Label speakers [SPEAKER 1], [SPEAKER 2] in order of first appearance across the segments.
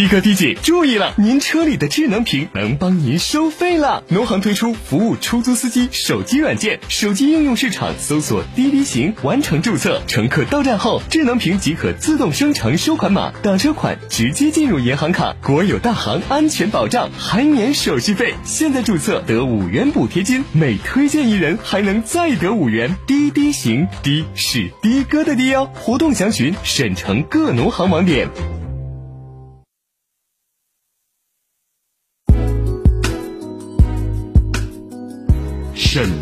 [SPEAKER 1] 的哥、的姐注意了，您车里的智能屏能帮您收费了。农行推出服务出租司机手机软件，手机应用市场搜索滴滴行，完成注册。乘客到站后，智能屏即可自动生成收款码，打车款直接进入银行卡。国有大行安全保障，还免手续费。现在注册得五元补贴金，每推荐一人还能再得五元。滴滴行，滴是的哥的滴哦。活动详询省城各农行网点。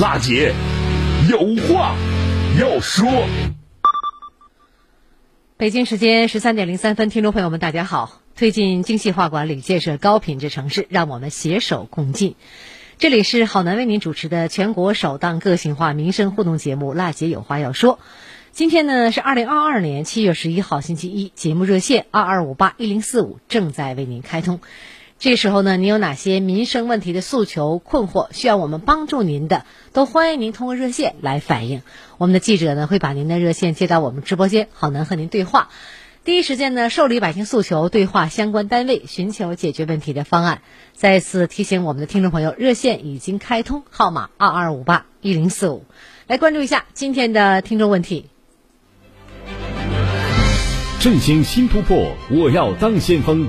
[SPEAKER 2] 辣姐有话要说。
[SPEAKER 3] 北京时间十三点零三分，听众朋友们，大家好！推进精细化管理，建设高品质城市，让我们携手共进。这里是好男为您主持的全国首档个性化民生互动节目《辣姐有话要说》。今天呢是二零二二年七月十一号星期一，节目热线二二五八一零四五正在为您开通。这时候呢，您有哪些民生问题的诉求、困惑，需要我们帮助您的，都欢迎您通过热线来反映。我们的记者呢，会把您的热线接到我们直播间，好能和您对话，第一时间呢受理百姓诉求，对话相关单位，寻求解决问题的方案。再次提醒我们的听众朋友，热线已经开通，号码二二五八一零四五，来关注一下今天的听众问题。
[SPEAKER 4] 振兴新突破，我要当先锋。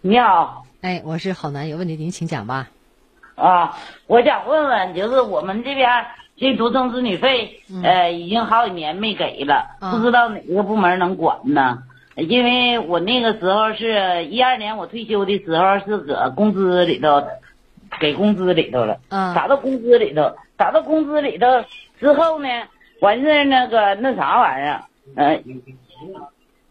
[SPEAKER 5] 你好，
[SPEAKER 3] 哎，我是郝楠，有问题您请讲吧。
[SPEAKER 6] 啊，我想问问，就是我们这边这独生子女费，呃，已经好几年没给了，
[SPEAKER 3] 嗯
[SPEAKER 6] 不知道哪个部门能管呢？因为我那个时候是一二年我退休的时候是搁工资里头，给工资里头了，
[SPEAKER 3] 嗯
[SPEAKER 6] 打到工资里头，打到工资里头之后呢，完事儿那个那啥玩意儿，呃，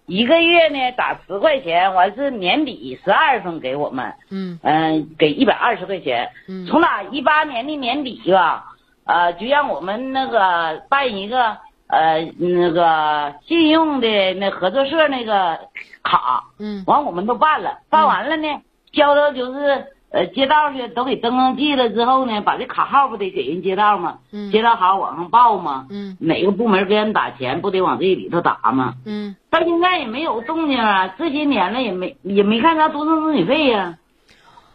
[SPEAKER 6] 一个月呢打十块钱，完是年底十二月份给我们，
[SPEAKER 3] 嗯。
[SPEAKER 6] 嗯、给一百二十块钱。
[SPEAKER 3] 嗯。
[SPEAKER 6] 从哪一八年的年底吧，呃，就让我们那个办一个呃那个信用的那合作社那个卡，
[SPEAKER 3] 嗯。
[SPEAKER 6] 完我们都办了，办完了呢，交到就是呃街道去都给登登记了之后呢，把这卡号不得给人街道吗？
[SPEAKER 3] 嗯
[SPEAKER 6] 街道好往上报吗？
[SPEAKER 3] 嗯
[SPEAKER 6] 哪个部门给人打钱，不得往这里头打吗？
[SPEAKER 3] 嗯
[SPEAKER 6] 到现在也没有动静啊，这些年了也没也没看着独生子女费呀、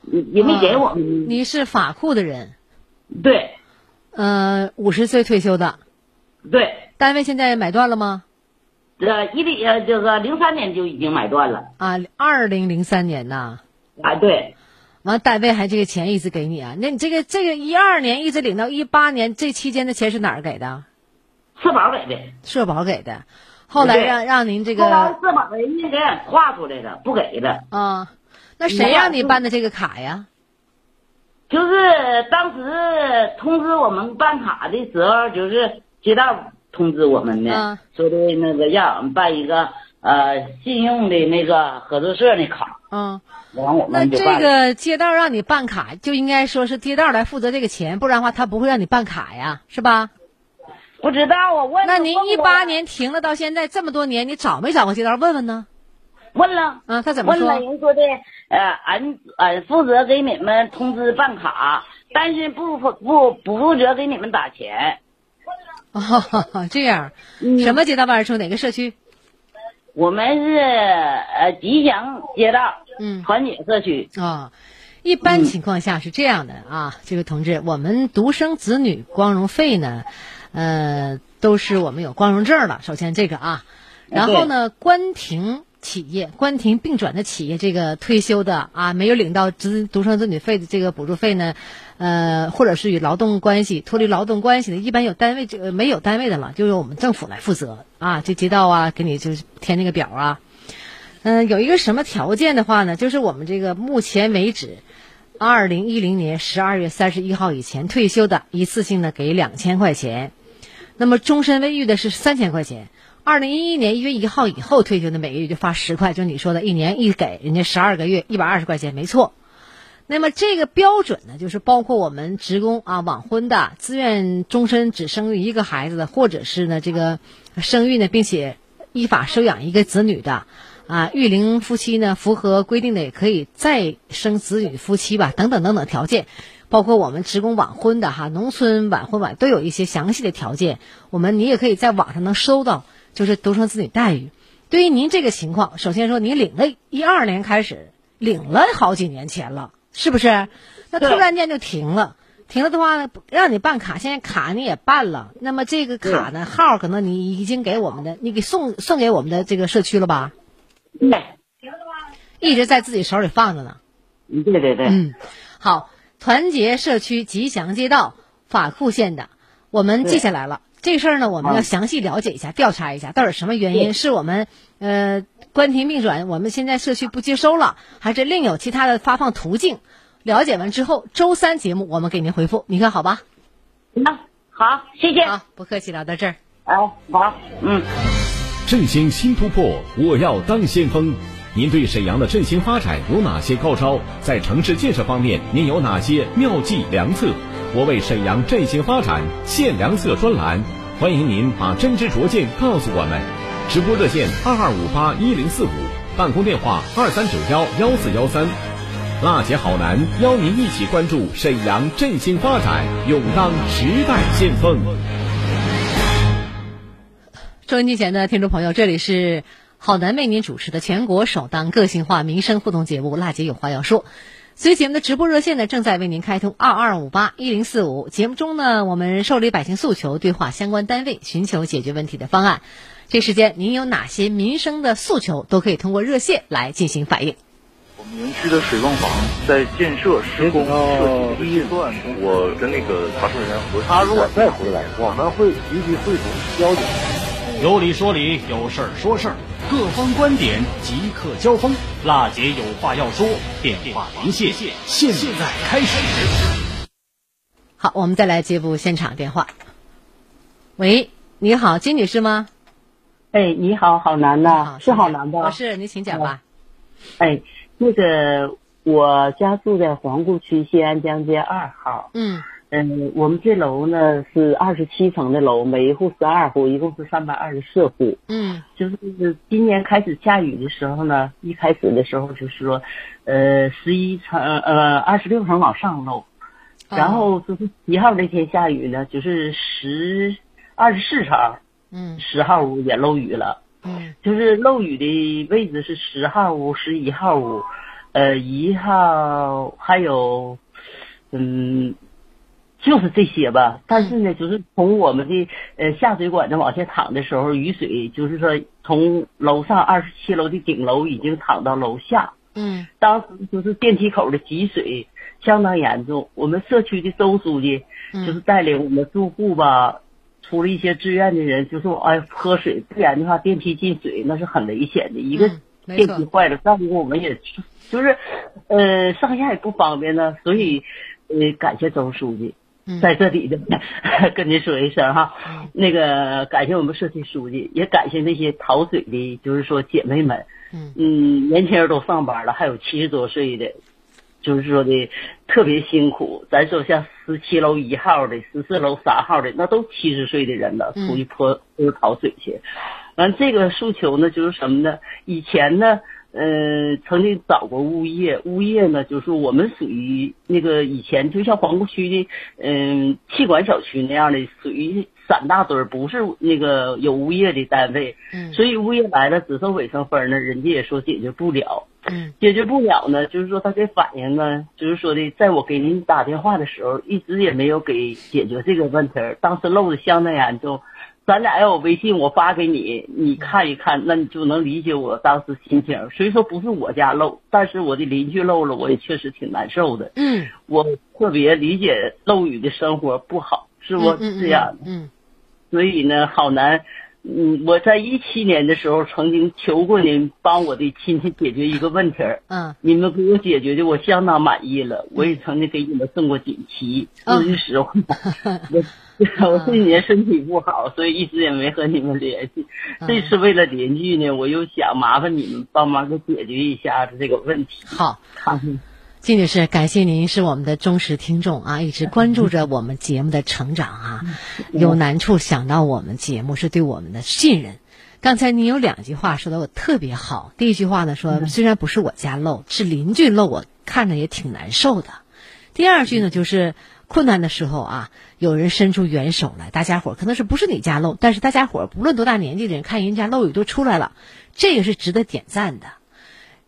[SPEAKER 6] 也也没给我们。
[SPEAKER 3] 你是法库的人，
[SPEAKER 6] 对
[SPEAKER 3] 呃，五十岁退休的，
[SPEAKER 6] 对，
[SPEAKER 3] 单位现在买断了吗？
[SPEAKER 6] 呃，一零呃这个零三年就已经买断了
[SPEAKER 3] 啊，二零零三年呐，
[SPEAKER 6] 啊，对，
[SPEAKER 3] 完单位还这个钱一直给你啊？那你这个这个一二年一直领到一八年，这期间的钱是哪儿给的？
[SPEAKER 6] 社保给的，
[SPEAKER 3] 社保给的，后来让让您这
[SPEAKER 6] 后来
[SPEAKER 3] 个
[SPEAKER 6] 社保人家给俺划出来了，不给了。
[SPEAKER 3] 啊，那谁让你办的这个卡呀？
[SPEAKER 6] 就是当时通知我们办卡的时候，就是街道通知我们的，
[SPEAKER 3] 嗯
[SPEAKER 6] 说的那个让我们办一个呃信用的那个合作社那卡，
[SPEAKER 3] 嗯，
[SPEAKER 6] 完我
[SPEAKER 3] 那这
[SPEAKER 6] 们就办了。
[SPEAKER 3] 个街道让你办卡，就应该说是街道来负责这个钱，不然的话他不会让你办卡呀，是吧？
[SPEAKER 6] 不知道我问
[SPEAKER 3] 那您一八年停了到现在这么多年，你找没找过街道问问呢？
[SPEAKER 6] 问了。
[SPEAKER 3] 嗯，他怎么
[SPEAKER 6] 问了
[SPEAKER 3] 说？
[SPEAKER 6] 人说的，呃，俺俺负责给你们通知办卡，但是不不不不负责给你们打钱。
[SPEAKER 3] 哦，这样，
[SPEAKER 6] 嗯
[SPEAKER 3] 什么街道办事处？哪个社区？
[SPEAKER 6] 我们是呃吉祥街道
[SPEAKER 3] 嗯
[SPEAKER 6] 团结社区。
[SPEAKER 3] 啊、一般情况下是这样的啊，这位同志，我们独生子女光荣费呢，呃，都是我们有光荣证了。首先这个啊，然后呢，关停企业、关停并转的企业，这个退休的啊，没有领到子独生子女费的这个补助费呢，呃，或者是与劳动关系脱离劳动关系的，一般有单位这个没有单位的了，就由我们政府来负责啊，这街道啊，给你就是填那个表啊。嗯、有一个什么条件的话呢？就是我们这个目前为止，二零一零年十二月三十一号以前退休的，一次性的给两千块钱；那么终身未育的是三千块钱。二零一一年一月一号以后退休的，每个月就发十块，就你说的，一年一给人家十二个月一百二十块钱，没错。那么这个标准呢，就是包括我们职工啊、晚婚的、自愿终身只生育一个孩子的，或者是呢这个生育呢，并且依法收养一个子女的，啊，育龄夫妻呢符合规定的也可以再生子女夫妻吧，等等等等条件，包括我们职工晚婚的哈，农村晚婚晚都有一些详细的条件，我们你也可以在网上能搜到，就是独生子女待遇。对于您这个情况，首先说你领了一二年开始领了好几年钱了，是不是？那突然间就停了。停了的话呢，让你办卡，现在卡你也办了，那么这个卡呢号可能你已经给我们的，你给送送给我们的这个社区了吧？
[SPEAKER 6] 对，
[SPEAKER 3] 一直在自己手里放着呢。
[SPEAKER 6] 对对对，
[SPEAKER 3] 嗯，好，团结社区吉祥街道法库县的，我们记下来了。这事儿呢，我们要详细了解一下，调查一下，到底什么原因？是我们呃关停并转，我们现在社区不接收了，还是另有其他的发放途径？了解完之后，周三节目我们给您回复，你看好吧？
[SPEAKER 6] 那好，谢谢。
[SPEAKER 3] 好，不客气，聊到这儿。
[SPEAKER 6] 哎，好，嗯。
[SPEAKER 4] 振兴新突破，我要当先锋。您对沈阳的振兴发展有哪些高招？在城市建设方面，您有哪些妙计良策？我为沈阳振兴发展献良策专栏，欢迎您把真知灼见告诉我们。直播热线二二五八一零四五，办公电话二三九幺幺四幺三。辣姐好男邀您一起关注沈阳振兴发展，勇当时代先锋。
[SPEAKER 3] 收音机前的听众朋友，这里是好男为您主持的全国首档个性化民生互动节目《辣姐有话要说》。所以节目的直播热线呢，正在为您开通二二五八一零四五。节目中呢，我们受理百姓诉求，对话相关单位，寻求解决问题的方案。这时间您有哪些民生的诉求，都可以通过热线来进行反映。
[SPEAKER 5] 我们园区的水泵房在建设施工设计阶段，我跟那个查收人员核实。
[SPEAKER 7] 他如果再回来，我们会积极汇总交警。
[SPEAKER 4] 有理说理，有事儿说事儿，各方观点即刻交锋。辣姐有话要说，电话连线，现在开始。
[SPEAKER 3] 好，我们再来接部现场电话。喂，你好，金女士吗？
[SPEAKER 8] 哎，你好，好男的，是好男的。
[SPEAKER 3] 我是，您请讲吧。
[SPEAKER 8] 哎，那个，我家住在皇姑区西安江街二号。
[SPEAKER 3] 嗯。
[SPEAKER 8] 嗯，我们这楼呢是二十七层的楼，每一户十二户，一共是三百二十四户。
[SPEAKER 3] 嗯，
[SPEAKER 8] 就是今年开始下雨的时候呢，一开始的时候就是说，呃，十一层呃二十六层往上漏，然后就是一号那天下雨呢，就是十二十四层，
[SPEAKER 3] 嗯，
[SPEAKER 8] 十号屋也漏雨了。
[SPEAKER 3] 嗯，
[SPEAKER 8] 就是漏雨的位置是十号屋、十一号屋，呃，一号还有，嗯。就是这些吧，但是呢，就是从我们的呃下水管子往下淌的时候，雨水就是说从楼上二十七楼的顶楼已经淌到楼下。
[SPEAKER 3] 嗯，
[SPEAKER 8] 当时就是电梯口的积水相当严重，我们社区的周书记就是带领我们住户吧，出了一些志愿的人，就说哎喝水，不然的话电梯进水那是很危险的。一个电梯坏了，再一个我们也就是呃上下也不方便呢，所以呃感谢周书记。在这里的 跟您说一声哈，那个感谢我们社区书记，也感谢那些淘水的，就是说姐妹们，嗯，年轻人都上班了，还有七十多岁的，就是说的特别辛苦。咱说像十七楼一号的、十四楼三号的，那都七十岁的人了，出去泼就是淘水去。完这个诉求呢，就是什么呢？以前呢。嗯，曾经找过物业，物业呢，就是我们属于那个以前就像皇姑区的，嗯，气管小区那样的，属于散大堆儿，不是那个有物业的单位。
[SPEAKER 3] 嗯。
[SPEAKER 8] 所以物业来了只收卫生分呢，人家也说解决不了。
[SPEAKER 3] 嗯。
[SPEAKER 8] 解决不了呢，就是说他给反映呢，就是说的，在我给您打电话的时候，一直也没有给解决这个问题，当时漏的相当严重。咱俩要有微信，我发给你，你看一看，那你就能理解我当时心情。虽说不是我家漏，但是我的邻居漏了，我也确实挺难受的。
[SPEAKER 3] 嗯，
[SPEAKER 8] 我特别理解漏雨的生活不好，是不这样
[SPEAKER 3] 的？嗯，
[SPEAKER 8] 所以呢，好难。嗯，我在一七年的时候曾经求过您帮我的亲戚解决一个问题儿。
[SPEAKER 3] 嗯，
[SPEAKER 8] 你们给我解决的，我相当满意了。我也曾经给你们送过锦旗。说句实话，我 我这几年身体不好，所以一直也没和你们联系。这次为了邻居呢，我又想麻烦你们帮忙给解决一下子这个问题。
[SPEAKER 3] 好，
[SPEAKER 8] 好。
[SPEAKER 3] 金女士，感谢您是我们的忠实听众啊，一直关注着我们节目的成长啊，有难处想到我们节目是对我们的信任。刚才您有两句话说的我特别好，第一句话呢说虽然不是我家漏，是邻居漏，我看着也挺难受的。第二句呢就是困难的时候啊，有人伸出援手来，大家伙可能是不是你家漏，但是大家伙不论多大年纪的人看人家漏雨都出来了，这个是值得点赞的。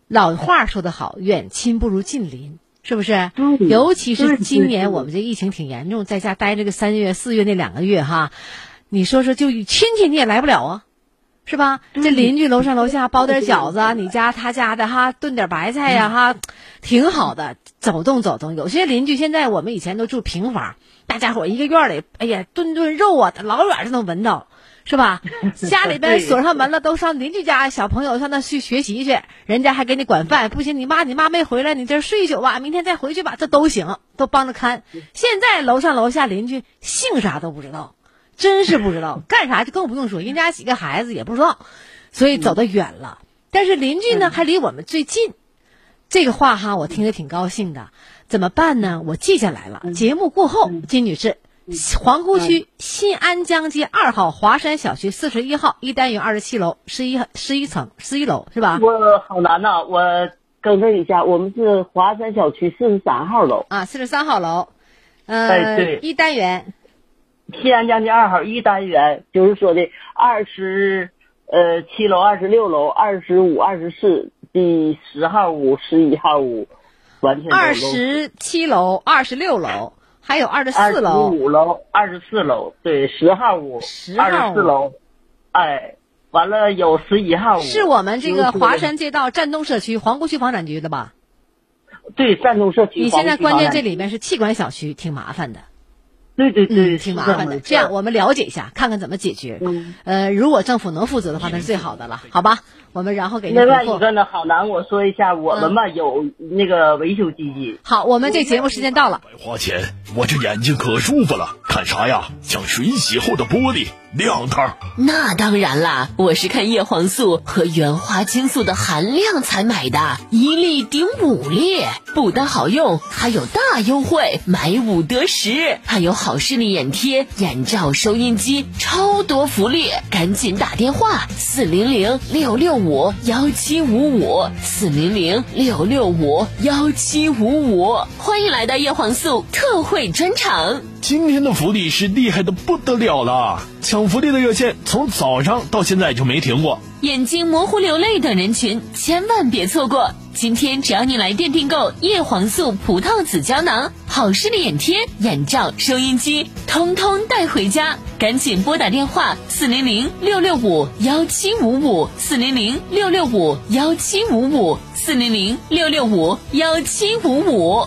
[SPEAKER 3] 老话说得好，远亲不如近邻，是不是？尤其是今年我们这疫情挺严重，在家待这个三月、四月那两个月哈，你说说，就亲戚你也来不了啊，是吧？这邻居楼上楼下包点饺子，你家他家的哈炖点白菜呀哈，挺好的，走动走动。有些邻居现在我们以前都住平房，大家伙一个院里，哎呀炖炖肉啊，老远就能闻到。是吧？家里边锁上门了，都上邻居家小朋友上那去学习去，人家还给你管饭。不行，你妈你妈没回来，你这睡一宿吧，明天再回去吧，这都行，都帮着看。现在楼上楼下邻居姓啥都不知道，真是不知道，干啥就更不用说，人家几个孩子也不知道，所以走得远了。但是邻居呢，还离我们最近。这个话哈，我听着挺高兴的。怎么办呢？我记下来了。节目过后，金女士。皇姑区新安江街二号华山小区四十一号一单元二十七楼十一十一层十一楼是吧？
[SPEAKER 8] 我好难呐，我更正一下，我们是华山小区四十三号楼
[SPEAKER 3] 啊，四十三号楼，
[SPEAKER 8] 呃，对，
[SPEAKER 3] 一单元，
[SPEAKER 8] 新安将军二号一单元，就是说的二十呃七楼、二十六楼、二十五、二十四第十号屋、十一号屋，完全
[SPEAKER 3] 二十七楼、二十六楼。还有二十四楼、
[SPEAKER 8] 五楼、二十四楼，对，十号屋、二十四楼，哎，完了有十一号屋，
[SPEAKER 3] 是我们这个华山街道站东社区皇姑区房产局的吧？
[SPEAKER 8] 对站东社区。
[SPEAKER 3] 你现在关键这
[SPEAKER 8] 里。
[SPEAKER 3] 里面是气管小区，挺麻烦的。
[SPEAKER 8] 对对对，
[SPEAKER 3] 嗯，挺麻烦的。这样我们了解一下，看看怎么解决。
[SPEAKER 8] 嗯，
[SPEAKER 3] 呃，如果政府能负责的话，那是最好的了，好吧？我们然后给您
[SPEAKER 8] 另外一个呢，好难，我说一下，我们吧有那个维修基金。
[SPEAKER 3] 好，我们这节目时间到了。
[SPEAKER 9] 白花钱，我这眼睛可舒服了，看啥呀？像水洗后的玻璃，亮堂。
[SPEAKER 10] 那当然啦，我是看叶黄素和原花青素的含量才买的，一粒顶五粒，不单好用，还有大优惠，买五得十，还有好好视力眼贴、眼罩、收音机，超多福利，赶紧打电话四零零六六五幺七五五四零零六六五幺七五五，欢迎来到叶黄素特惠专场。
[SPEAKER 9] 今天的福利是厉害的不得了了，抢福利的热线从早上到现在就没停过。
[SPEAKER 10] 眼睛模糊、流泪等人群千万别错过！今天只要你来电订购叶黄素葡萄籽胶囊、好视力眼贴、眼罩、收音机，通通带回家。赶紧拨打电话四零零六六五幺七五五四零零六六五幺七五五四零零六六五幺七五五。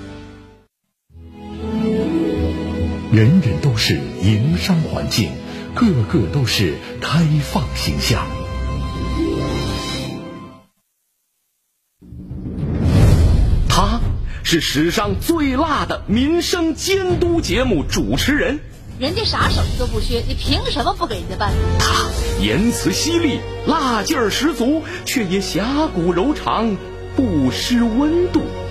[SPEAKER 2] 人人都是营商环境，个个都是开放形象。他是史上最辣的民生监督节目主持人，
[SPEAKER 11] 人家啥手艺都不缺，你凭什么不给人家办？
[SPEAKER 2] 他言辞犀利，辣劲儿十足，却也侠骨柔肠，不失温度。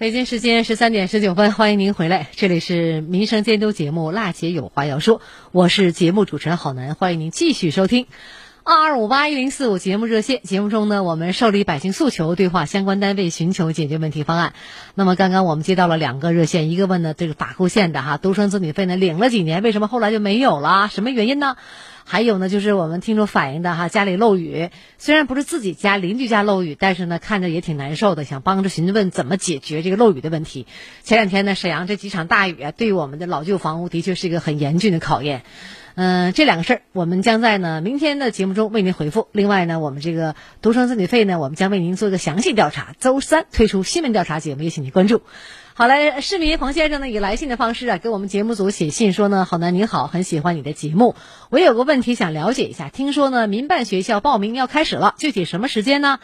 [SPEAKER 3] 北京时间十三点十九分，欢迎您回来，这里是民生监督节目《辣姐有话要说》，我是节目主持人郝楠，欢迎您继续收听二二五八一零四五节目热线。节目中呢，我们受理百姓诉求，对话相关单位，寻求解决问题方案。那么刚刚我们接到了两个热线，一个问呢这个法户县的哈，独生子女费呢领了几年，为什么后来就没有了？什么原因呢？还有呢，就是我们听众反映的哈，家里漏雨，虽然不是自己家，邻居家漏雨，但是呢，看着也挺难受的，想帮着询问怎么解决这个漏雨的问题。前两天呢，沈阳这几场大雨啊，对我们的老旧房屋的确是一个很严峻的考验。嗯，这两个事儿，我们将在呢明天的节目中为您回复。另外呢，我们这个独生子女费呢，我们将为您做一个详细调查，周三推出新闻调查节目，也请您关注。好嘞，市民冯先生呢以来信的方式啊，给我们节目组写信说呢，好男你好，很喜欢你的节目，我有个问题想了解一下，听说呢民办学校报名要开始了，具体什么时间呢？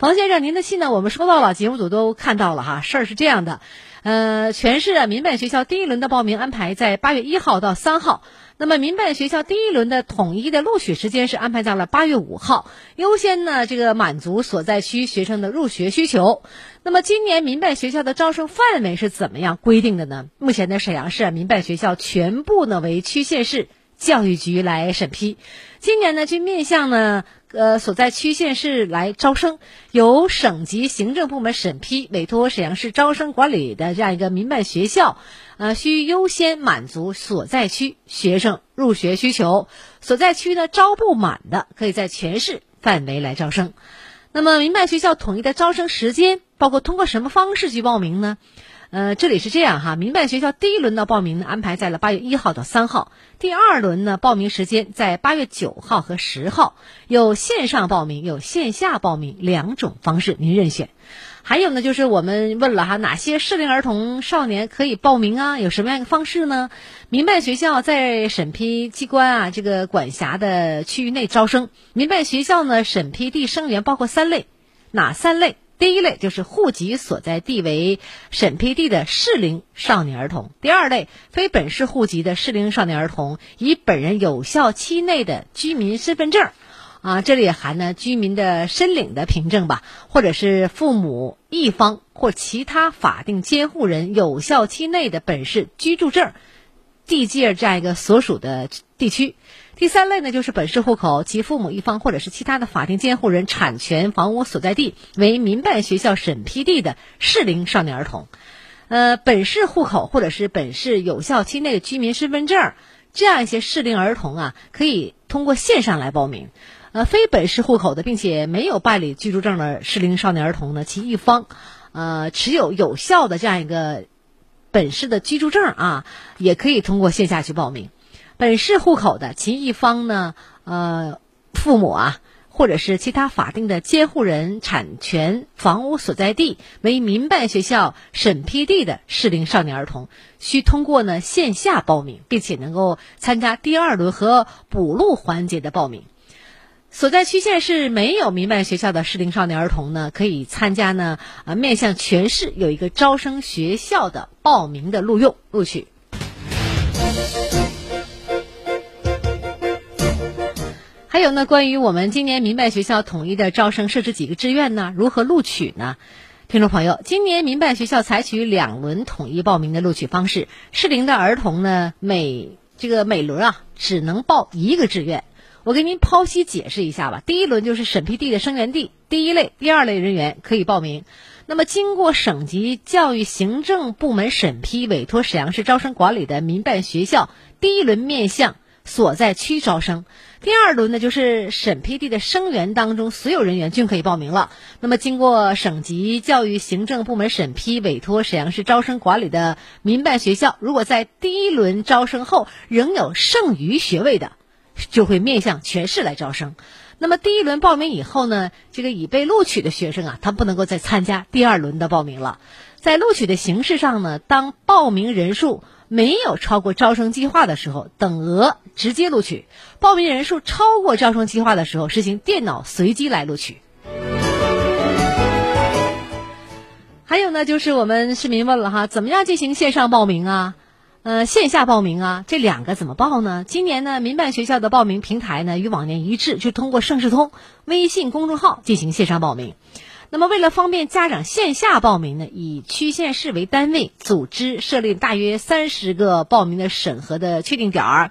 [SPEAKER 3] 王先生，您的信呢？我们收到了，节目组都看到了哈。事儿是这样的，呃，全市啊民办学校第一轮的报名安排在八月一号到三号。那么民办学校第一轮的统一的录取时间是安排在了八月五号，优先呢这个满足所在区学生的入学需求。那么今年民办学校的招生范围是怎么样规定的呢？目前呢沈阳市民办学校全部呢为区县市教育局来审批。今年呢就面向呢呃所在区县市来招生，由省级行政部门审批，委托沈阳市招生管理的这样一个民办学校。呃，需优先满足所在区学生入学需求，所在区呢招不满的，可以在全市范围来招生。那么民办学校统一的招生时间，包括通过什么方式去报名呢？呃，这里是这样哈，民办学校第一轮的报名呢安排在了八月一号到三号，第二轮呢报名时间在八月九号和十号，有线上报名，有线下报名两种方式，您任选。还有呢，就是我们问了哈，哪些适龄儿童少年可以报名啊？有什么样的方式呢？民办学校在审批机关啊这个管辖的区域内招生。民办学校呢，审批地生源包括三类，哪三类？第一类就是户籍所在地为审批地的适龄少年儿童；第二类，非本市户籍的适龄少年儿童，以本人有效期内的居民身份证。啊，这里也含呢居民的申领的凭证吧，或者是父母一方或其他法定监护人有效期内的本市居住证、地界这样一个所属的地区。第三类呢，就是本市户口及父母一方或者是其他的法定监护人产权房屋所在地为民办学校审批地的适龄少年儿童。呃，本市户口或者是本市有效期内的居民身份证这样一些适龄儿童啊，可以通过线上来报名。呃，非本市户口的，并且没有办理居住证的适龄少年儿童呢，其一方，呃，持有有效的这样一个本市的居住证啊，也可以通过线下去报名。本市户口的其一方呢，呃，父母啊，或者是其他法定的监护人产权房屋所在地为民办学校审批地的适龄少年儿童，需通过呢线下报名，并且能够参加第二轮和补录环节的报名。所在区县市没有民办学校的适龄少年儿童呢，可以参加呢啊，面向全市有一个招生学校的报名的录用录取。还有呢，关于我们今年民办学校统一的招生设置几个志愿呢？如何录取呢？听众朋友，今年民办学校采取两轮统一报名的录取方式，适龄的儿童呢，每这个每轮啊只能报一个志愿。我给您剖析解释一下吧。第一轮就是审批地的生源地，第一类、第二类人员可以报名。那么经过省级教育行政部门审批，委托沈阳市招生管理的民办学校，第一轮面向所在区招生。第二轮呢，就是审批地的生源当中所有人员均可以报名了。那么经过省级教育行政部门审批，委托沈阳市招生管理的民办学校，如果在第一轮招生后仍有剩余学位的。就会面向全市来招生。那么第一轮报名以后呢，这个已被录取的学生啊，他不能够再参加第二轮的报名了。在录取的形式上呢，当报名人数没有超过招生计划的时候，等额直接录取；报名人数超过招生计划的时候，实行电脑随机来录取。还有呢，就是我们市民问了哈，怎么样进行线上报名啊？呃，线下报名啊，这两个怎么报呢？今年呢，民办学校的报名平台呢与往年一致，就通过盛世通微信公众号进行线上报名。那么，为了方便家长线下报名呢，以区县市为单位组织设立大约三十个报名的审核的确定点儿。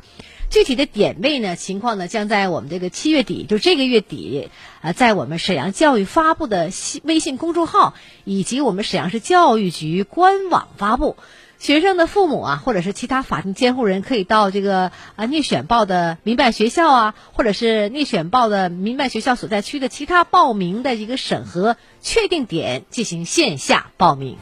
[SPEAKER 3] 具体的点位呢，情况呢，将在我们这个七月底，就这个月底，呃，在我们沈阳教育发布的微信公众号以及我们沈阳市教育局官网发布。学生的父母啊，或者是其他法定监护人，可以到这个啊拟选报的民办学校啊，或者是拟选报的民办学校所在区的其他报名的一个审核确定点进行线下报名。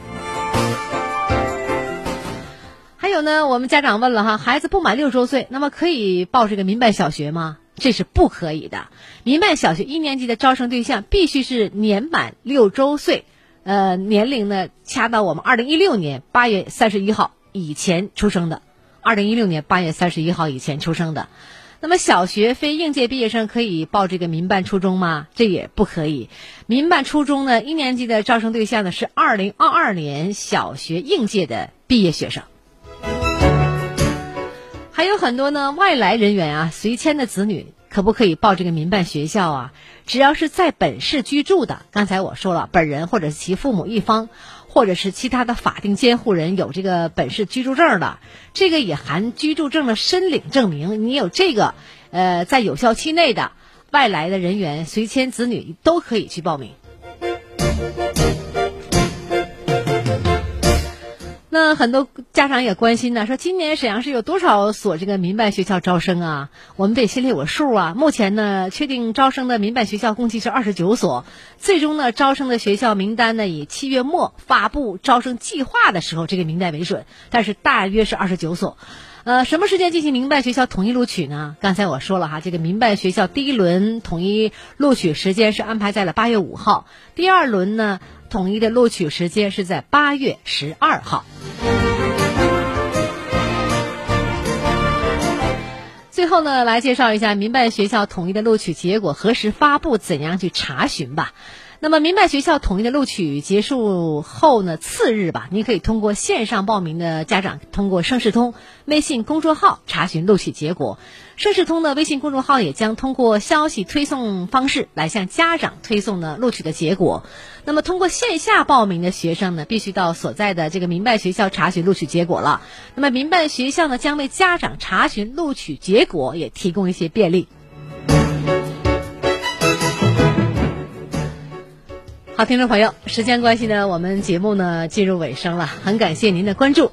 [SPEAKER 3] 有呢，我们家长问了哈，孩子不满六周岁，那么可以报这个民办小学吗？这是不可以的。民办小学一年级的招生对象必须是年满六周岁。呃，年龄呢，掐到我们二零一六年八月三十一号以前出生的，二零一六年八月三十一号以前出生的。那么小学非应届毕业生可以报这个民办初中吗？这也不可以。民办初中呢，一年级的招生对象呢是二零二二年小学应届的毕业学生。还有很多呢，外来人员啊，随迁的子女可不可以报这个民办学校啊？只要是在本市居住的，刚才我说了，本人或者其父母一方。或者是其他的法定监护人有这个本市居住证的，这个也含居住证的申领证明。你有这个，呃，在有效期内的外来的人员随迁子女都可以去报名。很多家长也关心呢，说今年沈阳市有多少所这个民办学校招生啊？我们得心里有数啊。目前呢，确定招生的民办学校共计是二十九所，最终呢，招生的学校名单呢以七月末发布招生计划的时候这个名单为准，但是大约是二十九所。呃，什么时间进行民办学校统一录取呢？刚才我说了哈，这个民办学校第一轮统一录取时间是安排在了八月五号，第二轮呢？统一的录取时间是在八月十二号。最后呢，来介绍一下民办学校统一的录取结果何时发布，怎样去查询吧。那么，民办学校统一的录取结束后呢，次日吧，你可以通过线上报名的家长，通过盛世通微信公众号查询录取结果。盛世通的微信公众号也将通过消息推送方式来向家长推送呢录取的结果。那么，通过线下报名的学生呢，必须到所在的这个民办学校查询录取结果了。那么，民办学校呢，将为家长查询录取结果也提供一些便利。好，听众朋友，时间关系呢，我们节目呢进入尾声了，很感谢您的关注。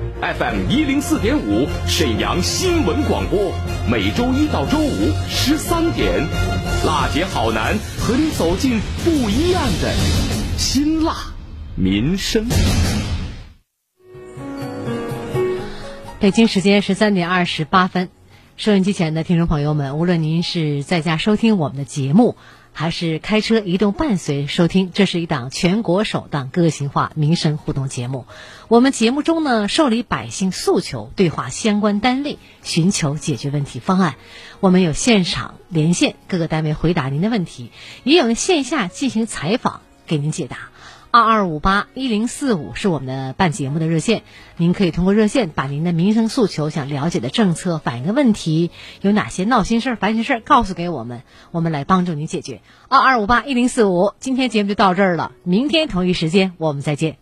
[SPEAKER 1] FM 一零四点五，沈阳新闻广播，每周一到周五十三点，辣姐好男和你走进不一样的辛辣民生。
[SPEAKER 3] 北京时间十三点二十八分，收音机前的听众朋友们，无论您是在家收听我们的节目。还是开车移动伴随收听，这是一档全国首档个性化民生互动节目。我们节目中呢，受理百姓诉求，对话相关单位，寻求解决问题方案。我们有现场连线各个单位回答您的问题，也有线下进行采访给您解答。二二五八一零四五是我们的办节目的热线，您可以通过热线把您的民生诉求、想了解的政策、反映的问题，有哪些闹心事儿、烦心事儿，告诉给我们，我们来帮助您解决。二二五八一零四五，今天节目就到这儿了，明天同一时间我们再见。